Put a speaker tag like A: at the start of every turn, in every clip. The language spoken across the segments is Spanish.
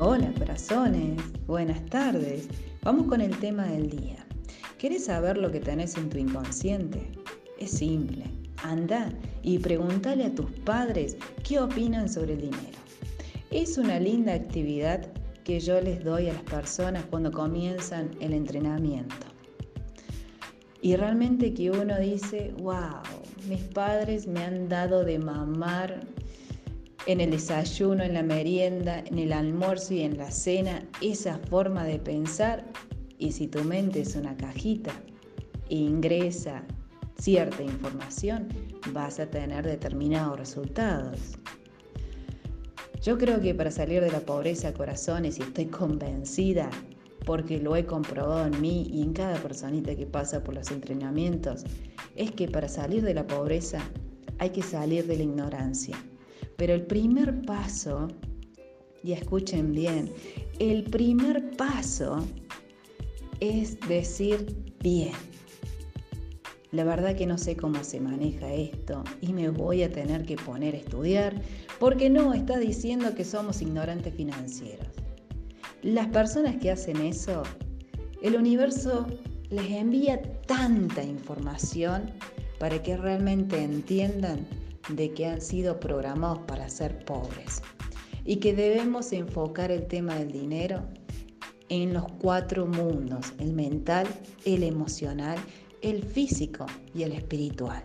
A: Hola corazones, buenas tardes. Vamos con el tema del día. ¿Quieres saber lo que tenés en tu inconsciente? Es simple. Anda y pregúntale a tus padres qué opinan sobre el dinero. Es una linda actividad que yo les doy a las personas cuando comienzan el entrenamiento. Y realmente que uno dice, wow, mis padres me han dado de mamar en el desayuno, en la merienda, en el almuerzo y en la cena, esa forma de pensar. Y si tu mente es una cajita e ingresa cierta información, vas a tener determinados resultados. Yo creo que para salir de la pobreza, corazones, y estoy convencida, porque lo he comprobado en mí y en cada personita que pasa por los entrenamientos, es que para salir de la pobreza hay que salir de la ignorancia. Pero el primer paso, y escuchen bien, el primer paso es decir bien. La verdad que no sé cómo se maneja esto y me voy a tener que poner a estudiar porque no está diciendo que somos ignorantes financieros. Las personas que hacen eso, el universo les envía tanta información para que realmente entiendan de que han sido programados para ser pobres y que debemos enfocar el tema del dinero en los cuatro mundos, el mental, el emocional, el físico y el espiritual.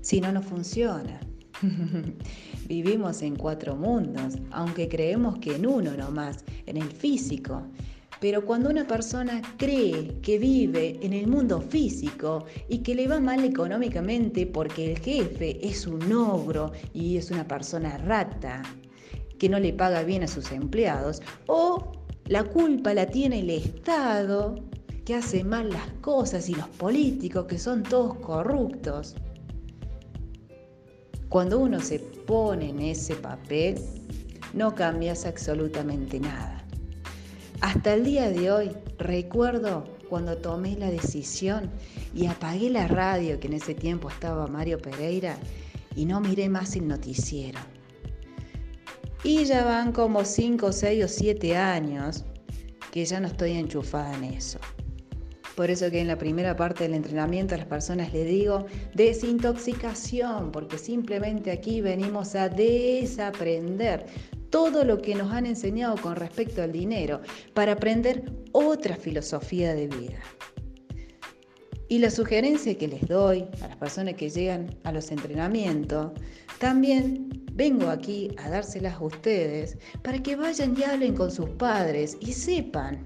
A: Si no, no funciona. Vivimos en cuatro mundos, aunque creemos que en uno nomás, en el físico, pero cuando una persona cree que vive en el mundo físico y que le va mal económicamente porque el jefe es un ogro y es una persona rata, que no le paga bien a sus empleados, o la culpa la tiene el Estado, que hace mal las cosas, y los políticos, que son todos corruptos. Cuando uno se pone en ese papel, no cambias absolutamente nada. Hasta el día de hoy recuerdo cuando tomé la decisión y apagué la radio, que en ese tiempo estaba Mario Pereira, y no miré más el noticiero. Y ya van como 5, 6 o 7 años que ya no estoy enchufada en eso. Por eso que en la primera parte del entrenamiento a las personas les digo desintoxicación, porque simplemente aquí venimos a desaprender todo lo que nos han enseñado con respecto al dinero para aprender otra filosofía de vida. Y la sugerencia que les doy a las personas que llegan a los entrenamientos, también vengo aquí a dárselas a ustedes para que vayan y hablen con sus padres y sepan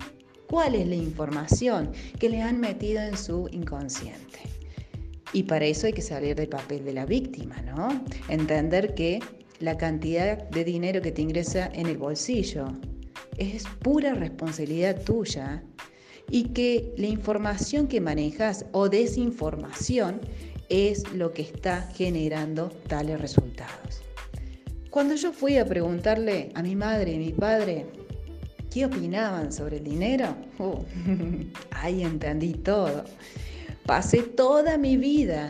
A: cuál es la información que le han metido en su inconsciente. Y para eso hay que salir del papel de la víctima, ¿no? Entender que la cantidad de dinero que te ingresa en el bolsillo. Es pura responsabilidad tuya y que la información que manejas o desinformación es lo que está generando tales resultados. Cuando yo fui a preguntarle a mi madre y mi padre qué opinaban sobre el dinero, uh, ahí entendí todo. Pasé toda mi vida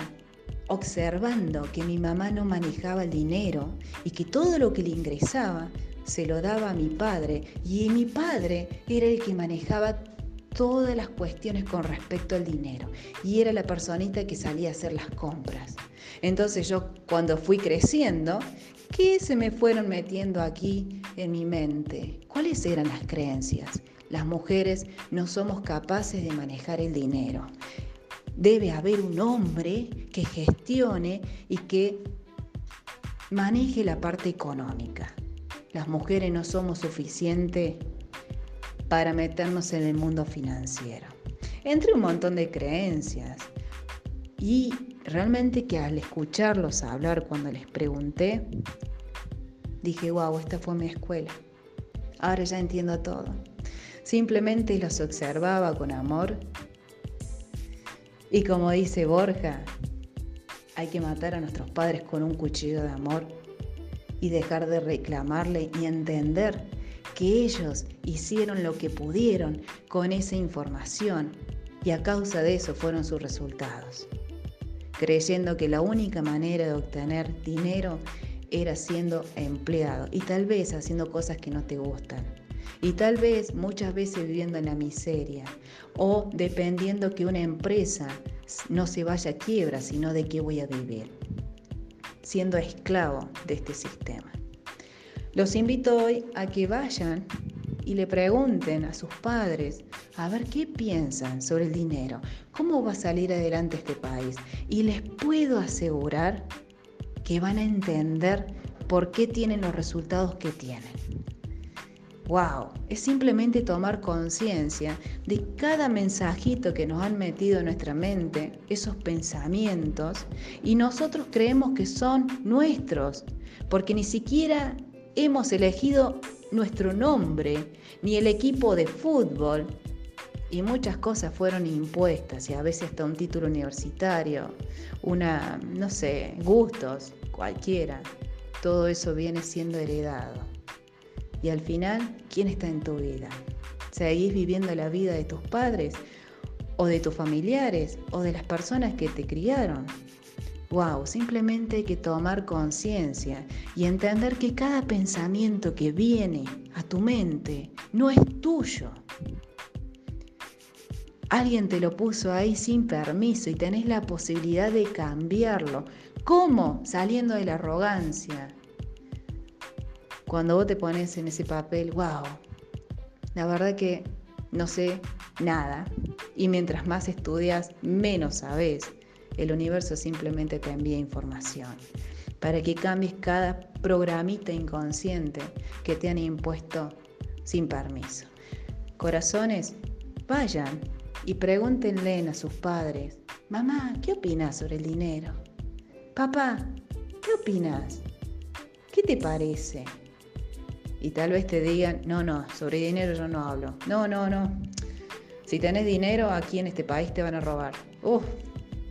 A: observando que mi mamá no manejaba el dinero y que todo lo que le ingresaba se lo daba a mi padre y mi padre era el que manejaba todas las cuestiones con respecto al dinero y era la personita que salía a hacer las compras. Entonces yo cuando fui creciendo, ¿qué se me fueron metiendo aquí en mi mente? ¿Cuáles eran las creencias? Las mujeres no somos capaces de manejar el dinero debe haber un hombre que gestione y que maneje la parte económica. Las mujeres no somos suficientes para meternos en el mundo financiero. Entre un montón de creencias. Y realmente que al escucharlos hablar cuando les pregunté, dije, wow, esta fue mi escuela. Ahora ya entiendo todo. Simplemente los observaba con amor y como dice Borja, hay que matar a nuestros padres con un cuchillo de amor y dejar de reclamarle y entender que ellos hicieron lo que pudieron con esa información y a causa de eso fueron sus resultados. Creyendo que la única manera de obtener dinero era siendo empleado y tal vez haciendo cosas que no te gustan. Y tal vez muchas veces viviendo en la miseria o dependiendo que una empresa no se vaya a quiebra, sino de qué voy a vivir, siendo esclavo de este sistema. Los invito hoy a que vayan y le pregunten a sus padres a ver qué piensan sobre el dinero, cómo va a salir adelante este país. Y les puedo asegurar que van a entender por qué tienen los resultados que tienen. ¡Wow! Es simplemente tomar conciencia de cada mensajito que nos han metido en nuestra mente, esos pensamientos, y nosotros creemos que son nuestros, porque ni siquiera hemos elegido nuestro nombre, ni el equipo de fútbol, y muchas cosas fueron impuestas, y a veces hasta un título universitario, una, no sé, gustos, cualquiera, todo eso viene siendo heredado. Y al final, ¿quién está en tu vida? ¿Seguís viviendo la vida de tus padres o de tus familiares o de las personas que te criaron? Wow, simplemente hay que tomar conciencia y entender que cada pensamiento que viene a tu mente no es tuyo. Alguien te lo puso ahí sin permiso y tenés la posibilidad de cambiarlo. ¿Cómo? Saliendo de la arrogancia. Cuando vos te pones en ese papel, wow, la verdad que no sé nada. Y mientras más estudias, menos sabes el universo simplemente te envía información para que cambies cada programita inconsciente que te han impuesto sin permiso. Corazones, vayan y pregúntenle a sus padres, mamá, ¿qué opinas sobre el dinero? Papá, ¿qué opinas? ¿Qué te parece? Y tal vez te digan, no, no, sobre dinero yo no hablo. No, no, no. Si tenés dinero, aquí en este país te van a robar. Uf,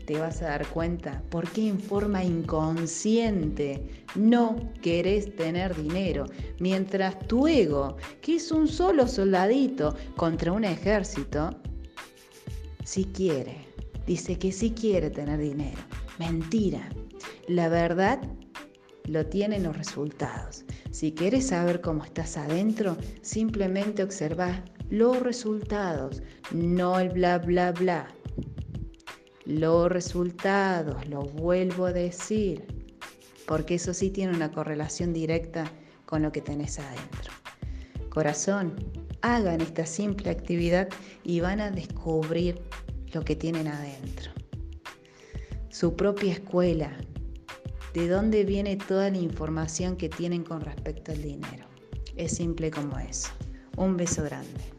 A: te vas a dar cuenta por qué en forma inconsciente no querés tener dinero, mientras tu ego, que es un solo soldadito contra un ejército, sí quiere, dice que sí quiere tener dinero. Mentira. La verdad lo tienen los resultados. Si quieres saber cómo estás adentro, simplemente observa los resultados, no el bla bla bla los resultados, lo vuelvo a decir, porque eso sí tiene una correlación directa con lo que tenés adentro. Corazón, hagan esta simple actividad y van a descubrir lo que tienen adentro. Su propia escuela, de dónde viene toda la información que tienen con respecto al dinero. Es simple como eso. Un beso grande.